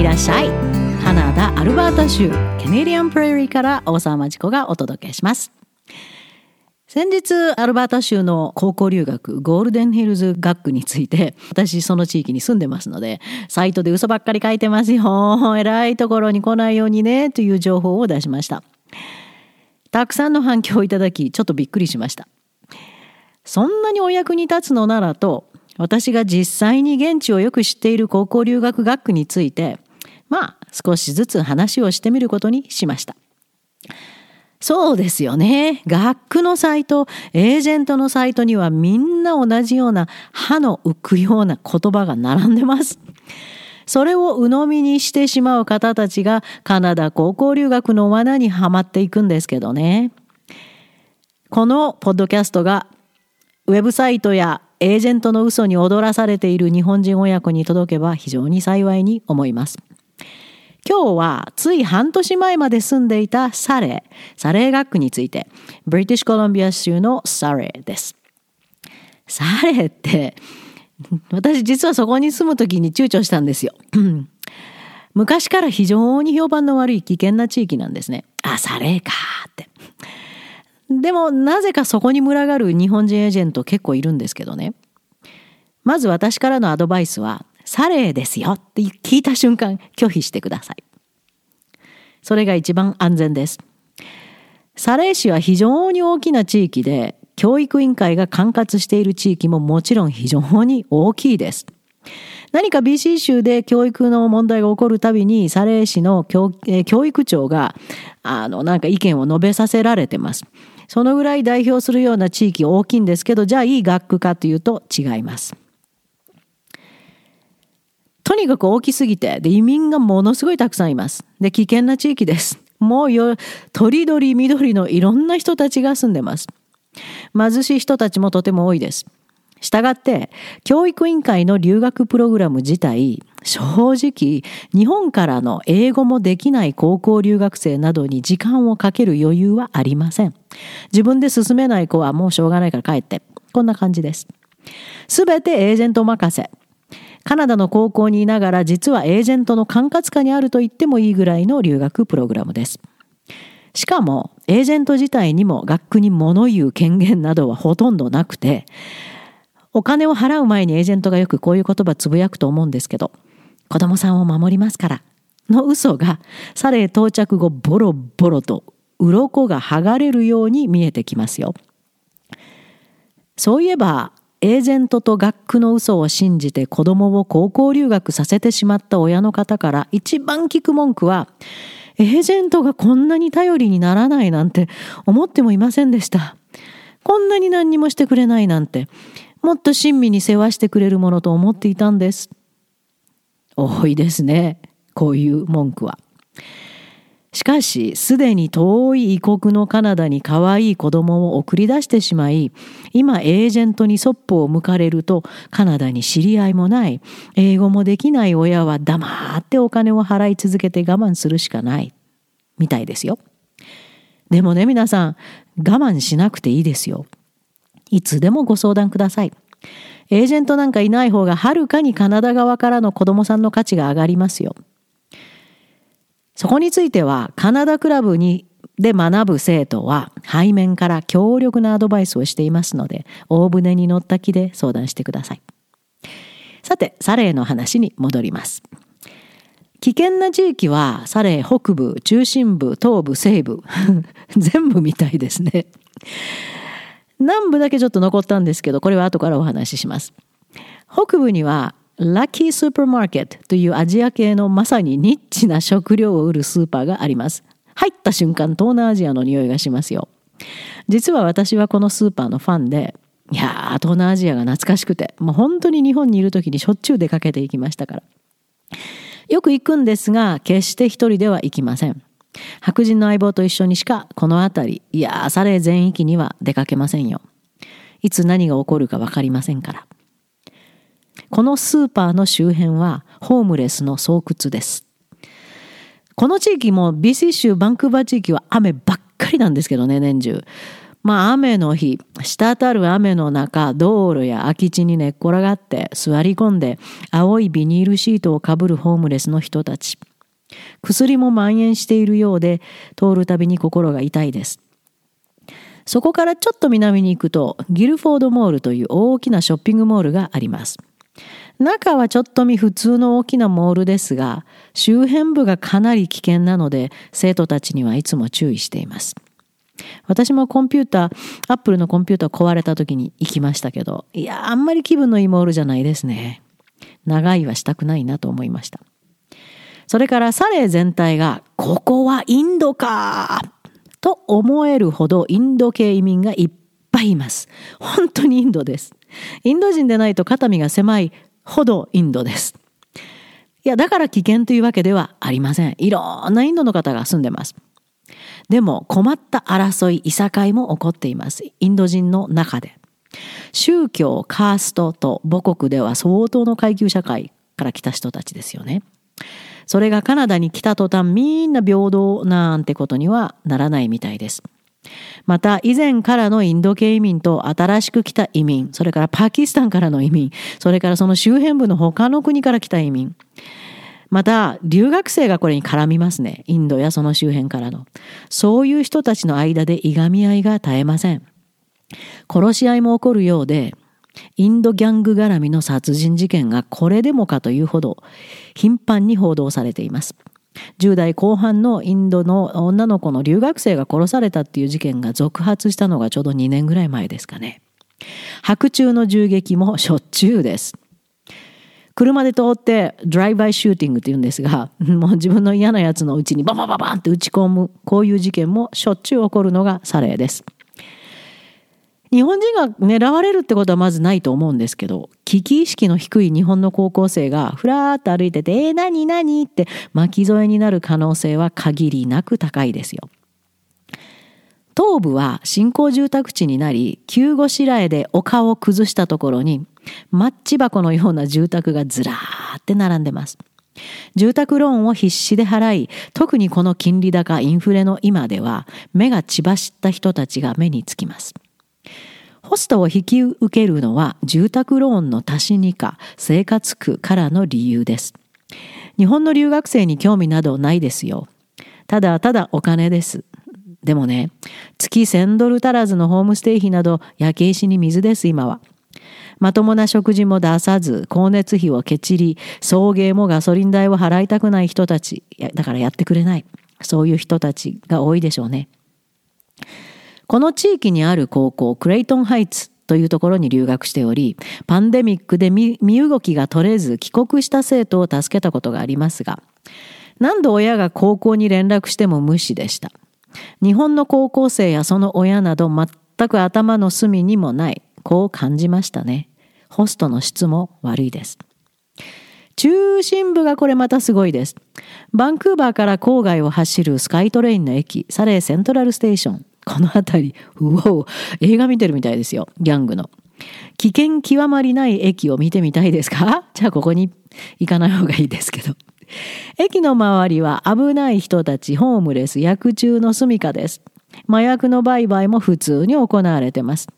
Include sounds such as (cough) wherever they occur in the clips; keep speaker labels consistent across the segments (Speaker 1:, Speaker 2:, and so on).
Speaker 1: いらっしゃい。カナダアルバータ州ケネディアンプレーリーから大沢まちこがお届けします。先日アルバータ州の高校留学ゴールデンヒルズ学区について私その地域に住んでますのでサイトで嘘ばっかり書いてますよ。偉いところに来ないようにねという情報を出しました。たくさんの反響をいただきちょっとびっくりしました。そんなにお役に立つのならと私が実際に現地をよく知っている高校留学学区についてまあ少しずつ話をしてみることにしましたそうですよね。学区のサイト、エージェントのサイトにはみんな同じような歯の浮くような言葉が並んでます。それを鵜呑みにしてしまう方たちがカナダ高校留学の罠にはまっていくんですけどね。このポッドキャストがウェブサイトやエージェントの嘘に踊らされている日本人親子に届けば非常に幸いに思います。今日はつい半年前まで住んでいたサレー、サレー学区について、ブリティッシュコロンビア州のサレーです。サレーって、私実はそこに住む時に躊躇したんですよ。(clears throat) 昔から非常に評判の悪い危険な地域なんですね。あ、サレーかって。でもなぜかそこに群がる日本人エージェント結構いるんですけどね。まず私からのアドバイスは、サレーですよって聞いた瞬間拒否してください。それが一番安全です。サレー市は非常に大きな地域で、教育委員会が管轄している地域ももちろん非常に大きいです。何か BC 州で教育の問題が起こるたびに、サレー市の教,、え教育長が、あの、なんか意見を述べさせられてます。そのぐらい代表するような地域大きいんですけど、じゃあいい学区かというと違います。とにかく大きすぎて、で、移民がものすごいたくさんいます。で、危険な地域です。もうよ、鳥鳥緑のいろんな人たちが住んでます。貧しい人たちもとても多いです。したがって、教育委員会の留学プログラム自体、正直、日本からの英語もできない高校留学生などに時間をかける余裕はありません。自分で進めない子はもうしょうがないから帰って。こんな感じです。すべてエージェント任せ。カナダの高校にいながら実はエージェントの管轄下にあると言ってもいいぐらいの留学プログラムです。しかも、エージェント自体にも学区に物言う権限などはほとんどなくて、お金を払う前にエージェントがよくこういう言葉つぶやくと思うんですけど、子供さんを守りますからの嘘が、サレ到着後ボロボロと鱗が剥がれるように見えてきますよ。そういえば、エージェントと学区の嘘を信じて子供を高校留学させてしまった親の方から一番聞く文句は、エージェントがこんなに頼りにならないなんて思ってもいませんでした。こんなに何にもしてくれないなんて、もっと親身に世話してくれるものと思っていたんです。多いですね。こういう文句は。しかし、すでに遠い異国のカナダに可愛い子供を送り出してしまい、今エージェントにそっぽを向かれると、カナダに知り合いもない、英語もできない親は黙ってお金を払い続けて我慢するしかない、みたいですよ。でもね、皆さん、我慢しなくていいですよ。いつでもご相談ください。エージェントなんかいない方がはるかにカナダ側からの子供さんの価値が上がりますよ。そこについてはカナダクラブにで学ぶ生徒は背面から強力なアドバイスをしていますので大船に乗った気で相談してください。さて、サレーの話に戻ります。危険な地域はサレー北部、中心部、東部、西部 (laughs) 全部みたいですね。南部だけちょっと残ったんですけど、これは後からお話しします。北部にはラッキースーパーマーケットというアジア系のまさにニッチな食料を売るスーパーがあります。入った瞬間東南アジアの匂いがしますよ。実は私はこのスーパーのファンで、いやー、東南アジアが懐かしくて、もう本当に日本にいる時にしょっちゅう出かけていきましたから。よく行くんですが、決して一人では行きません。白人の相棒と一緒にしかこの辺り、いやー、サレ全域には出かけませんよ。いつ何が起こるか分かりませんから。このスーパーの周辺はホームレスの巣窟です。この地域も BC 州バンクーバー地域は雨ばっかりなんですけどね、年中。まあ雨の日、滴る雨の中、道路や空き地に寝っ転がって座り込んで青いビニールシートをかぶるホームレスの人たち。薬も蔓延しているようで通るたびに心が痛いです。そこからちょっと南に行くとギルフォードモールという大きなショッピングモールがあります。中はちょっと見普通の大きなモールですが周辺部がかなり危険なので生徒たちにはいつも注意しています。私もコンピューター、アップルのコンピューター壊れた時に行きましたけど、いや、あんまり気分のいいモールじゃないですね。長いはしたくないなと思いました。それからサレー全体が、ここはインドかと思えるほどインド系移民がいっぱいいます。本当にインドです。インド人でないと肩身が狭いほどインドです。いや、だから危険というわけではありません。いろんなインドの方が住んでます。でも困った争い、いさかいも起こっています。インド人の中で。宗教、カーストと母国では相当の階級社会から来た人たちですよね。それがカナダに来た途端みんな平等なんてことにはならないみたいです。また以前からのインド系移民と新しく来た移民、それからパキスタンからの移民、それからその周辺部の他の国から来た移民。また、留学生がこれに絡みますね。インドやその周辺からの。そういう人たちの間でいがみ合いが絶えません。殺し合いも起こるようで、インドギャング絡みの殺人事件がこれでもかというほど頻繁に報道されています。10代後半のインドの女の子の留学生が殺されたっていう事件が続発したのがちょうど2年ぐらい前ですかね。白昼の銃撃もしょっちゅうです。車で通ってドライバイシューティングって言うんですが、(laughs) もう自分の嫌なやつのうちにババババンって打ち込む、こういう事件もしょっちゅう起こるのがサレです。日本人が狙われるってことはまずないと思うんですけど、危機意識の低い日本の高校生がふらーっと歩いてて、えー、何何？って巻き添えになる可能性は限りなく高いですよ。東部は新興住宅地になり、急ごしらえで丘を崩したところに、マッチ箱のような住宅がずらーって並んでます。住宅ローンを必死で払い、特にこの金利高、インフレの今では、目が血走った人たちが目につきます。ホストを引き受けるのは住宅ローンの足しにか生活苦からの理由です。日本の留学生に興味などないですよ。ただただお金です。でもね、月1000ドル足らずのホームステイ費など焼け石に水です今は。まともな食事も出さず、光熱費をけちり、送迎もガソリン代を払いたくない人たち、だからやってくれない。そういう人たちが多いでしょうね。この地域にある高校、クレイトンハイツというところに留学しており、パンデミックで身動きが取れず帰国した生徒を助けたことがありますが、何度親が高校に連絡しても無視でした。日本の高校生やその親など全く頭の隅にもない、こう感じましたね。ホストの質も悪いです。中心部がこれまたすごいです。バンクーバーから郊外を走るスカイトレインの駅、サレーセントラルステーション。この辺り、うお映画見てるみたいですよ。ギャングの。危険極まりない駅を見てみたいですか？(laughs) じゃあここに行かない方がいいですけど。(laughs) 駅の周りは危ない人たち、ホームレス、薬中の住処です。麻薬の売買も普通に行われてます。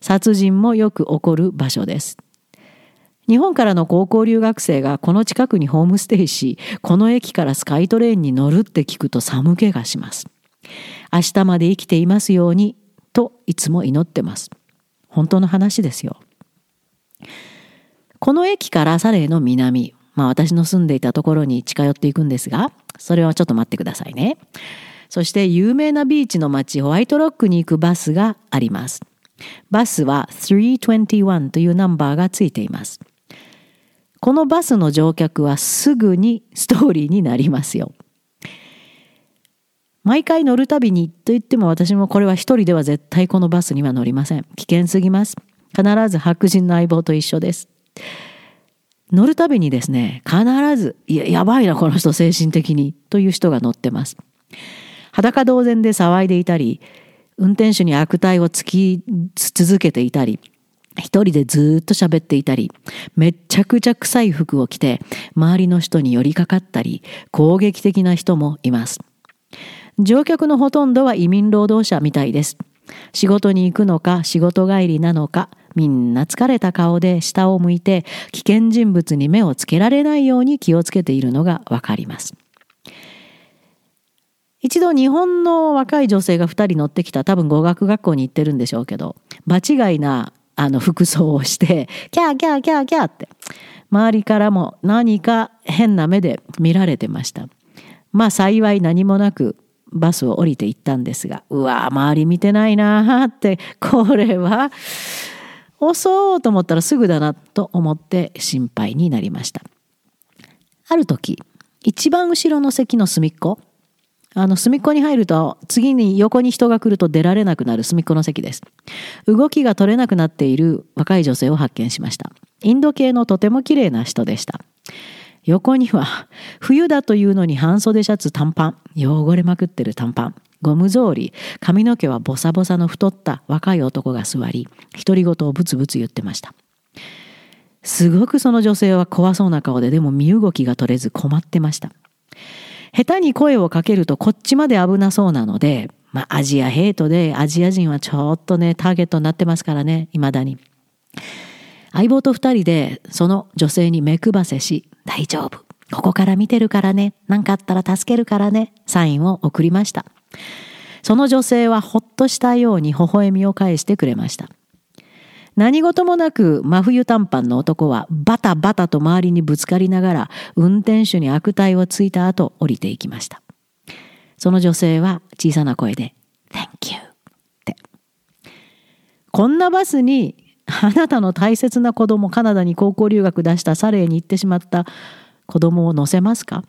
Speaker 1: 殺人もよく起こる場所です。日本からの高校留学生がこの近くにホームステイし、この駅からスカイトレーンに乗るって聞くと寒気がします。明日まで生きていますように、といつも祈ってます。本当の話ですよ。この駅からサレーの南、まあ私の住んでいたところに近寄っていくんですが、それはちょっと待ってくださいね。そして有名なビーチの街ホワイトロックに行くバスがあります。バスは321というナンバーがついています。このバスの乗客はすぐにストーリーになりますよ。毎回乗るたびにと言っても私もこれは一人では絶対このバスには乗りません。危険すぎます。必ず白人の相棒と一緒です。乗るたびにですね、必ず、いや、やばいな、この人精神的に、という人が乗ってます。裸同然で騒いでいたり、運転手に悪態をつき続けていたり、一人でずっと喋っていたり、めっちゃくちゃ臭い服を着て、周りの人に寄りかかったり、攻撃的な人もいます。乗客のほとんどは移民労働者みたいです。仕事に行くのか仕事帰りなのかみんな疲れた顔で下を向いて危険人物に目をつけられないように気をつけているのがわかります。一度日本の若い女性が2人乗ってきた多分語学学校に行ってるんでしょうけど場違いなあの服装をしてキャーキャーキャーキャーって周りからも何か変な目で見られてましたまあ幸い何もなくバスを降りていったんですがうわ周り見てないなって (laughs) これは遅そうと思ったらすぐだなと思って心配になりましたある時一番後ろの席の隅っこあの、隅っこに入ると、次に横に人が来ると出られなくなる隅っこの席です。動きが取れなくなっている若い女性を発見しました。インド系のとても綺麗な人でした。横には、冬だというのに半袖シャツ短パン、汚れまくってる短パン、ゴム草履、髪の毛はボサボサの太った若い男が座り、独り言をブツブツ言ってました。すごくその女性は怖そうな顔で、でも身動きが取れず困ってました。下手に声をかけるとこっちまで危なそうなので、まあ、アジアヘイトでアジア人はちょっとね、ターゲットになってますからね、未だに。相棒と二人でその女性に目配せし、大丈夫。ここから見てるからね。何かあったら助けるからね。サインを送りました。その女性はほっとしたように微笑みを返してくれました。何事もなく真冬短パンの男はバタバタと周りにぶつかりながら運転手に悪態をついた後降りていきました。その女性は小さな声で Thank you って。こんなバスにあなたの大切な子供カナダに高校留学出したサレーに行ってしまった子供を乗せますか？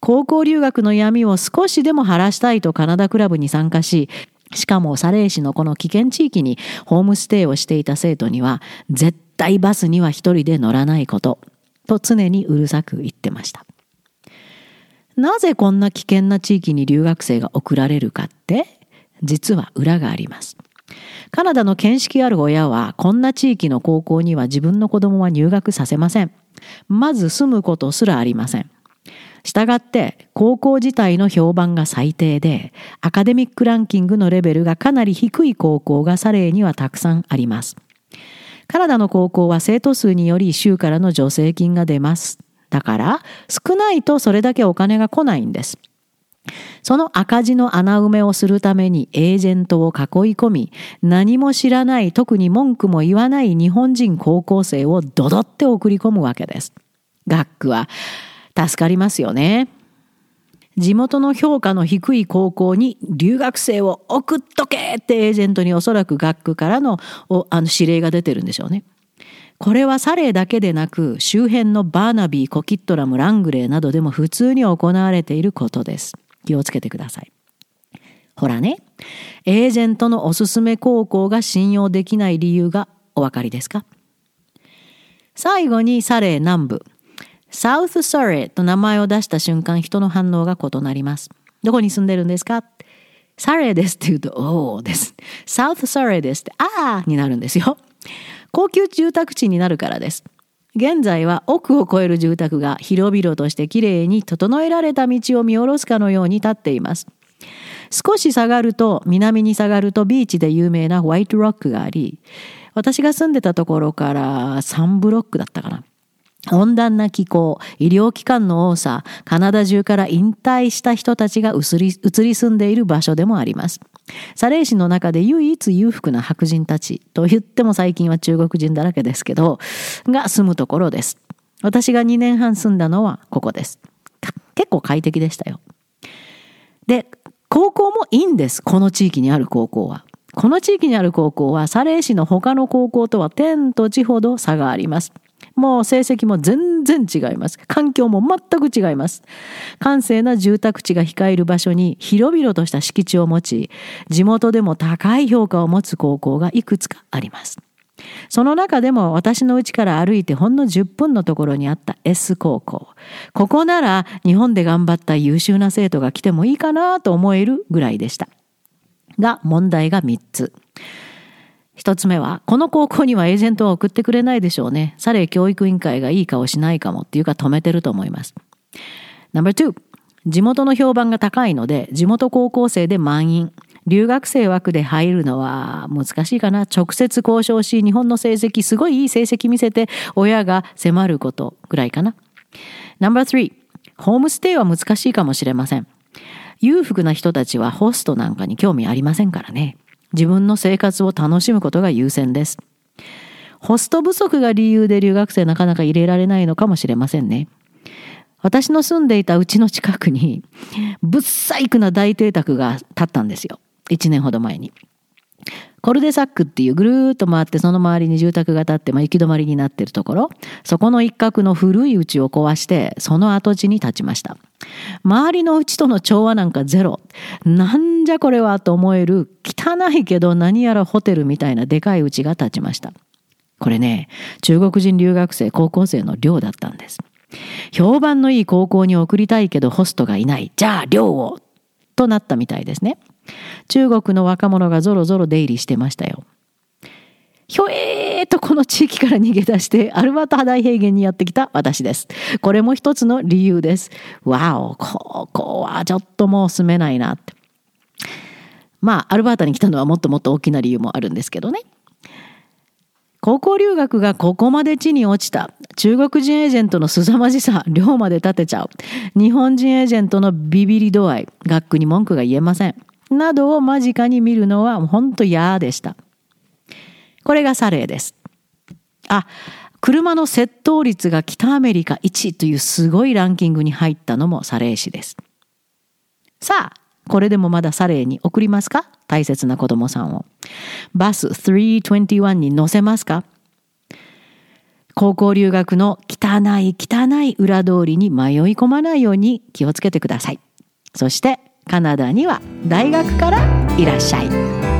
Speaker 1: 高校留学の闇を少しでも晴らしたいとカナダクラブに参加ししかもサレー市のこの危険地域にホームステイをしていた生徒には絶対バスには一人で乗らないことと常にうるさく言ってました。なぜこんな危険な地域に留学生が送られるかって実は裏があります。カナダの見識ある親はこんな地域の高校には自分の子供は入学させません。まず住むことすらありません。したがって高校自体の評判が最低でアカデミックランキングのレベルがかなり低い高校がサレーにはたくさんあります。カナダの高校は生徒数により州からの助成金が出ます。だから少ないとそれだけお金が来ないんです。その赤字の穴埋めをするためにエージェントを囲い込み、何も知らない、特に文句も言わない日本人高校生をドドって送り込むわけです。学区は助かりますよね。地元の評価の低い高校に留学生を送っとけってエージェントにおそらく学区からのあの指令が出てるんでしょうね。これはサレーだけでなく周辺のバーナビー、コキットラム、ラングレーなどでも普通に行われていることです。気をつけてください。ほらね、エージェントのおすすめ高校が信用できない理由がお分かりですか？最後にサレー南部。サウスサレーと名前を出した瞬間人の反応が異なります。どこに住んでるんですか？サレーですって言うと、おおです。サウスサレーですって、あーになるんですよ。高級住宅地になるからです。現在は奥を超える住宅が広々としてきれいに整えられた道を見下ろすかのように立っています。少し下がると、南に下がるとビーチで有名なホワイトロックがあり、私が住んでたところから3ブロックだったかな。温暖な気候、医療機関の多さ、カナダ中から引退した人たちが移り住んでいる場所でもあります。サレー市の中で唯一裕福な白人たちと言っても最近は中国人だらけですけど、が住むところです。私が2年半住んだのはここです。結構快適でしたよ。で、高校もいいんです。この地域にある高校は。この地域にある高校はサレー市の他の高校とは天と地ほど差があります。もう成績も全然違います。環境も全く違います。閑静な住宅地が控える場所に広々とした敷地を持ち、地元でも高い評価を持つ高校がいくつかあります。その中でも私の家から歩いてほんの10分のところにあった S 高校。ここなら日本で頑張った優秀な生徒が来てもいいかなと思えるぐらいでした。が問題が3つ。一つ目は、この高校にはエージェントは送ってくれないでしょうね。サレ教育委員会がいい顔しないかもっていうか止めてると思います。No.2 地元の評判が高いので、地元高校生で満員。留学生枠で入るのは難しいかな。直接交渉し、日本の成績、すごいいい成績見せて、親が迫ることぐらいかな。No.3、ホームステイは難しいかもしれません。裕福な人たちはホストなんかに興味ありませんからね。自分の生活を楽しむことが優先です。ホスト不足が理由で留学生なかなか入れられないのかもしれませんね。私の住んでいたうちの近くに、ぶっ細工な大邸宅が建ったんですよ。1年ほど前に。コルデサックっていうぐるーっと回ってその周りに住宅が建って、まあ、行き止まりになってるところ、そこの一角の古い家を壊して、その跡地に建ちました。周りの家との調和なんかゼロ。なんじゃこれはと思える汚いけど何やらホテルみたいなでかい家が建ちました。これね、中国人留学生、高校生の寮だったんです。評判のいい高校に送りたいけどホストがいない。じゃあ寮をとなったみたいですね。中国の若者がぞろぞろ出入りしてましたよ。ひょえーとこの地域から逃げ出してアルバートハ大平原にやってきた私です。これも一つの理由です。わお、ここはちょっともう住めないなって。まあ、アルバータに来たのはもっともっと大きな理由もあるんですけどね。高校留学がここまで地に落ちた。中国人エージェントの凄まじさ、寮まで立てちゃう。日本人エージェントのビビり度合い、学区に文句が言えません。などを間近に見るのは本当嫌でした。これがサレーです。あ、車の窃盗率が北アメリカ1位というすごいランキングに入ったのもサレー市です。さあ、これでもまだサレーに送りますか？大切な子供さんを。バス321に乗せますか？高校留学の汚い汚い裏通りに迷い込まないように気をつけてください。そしてカナダには大学からいらっしゃい。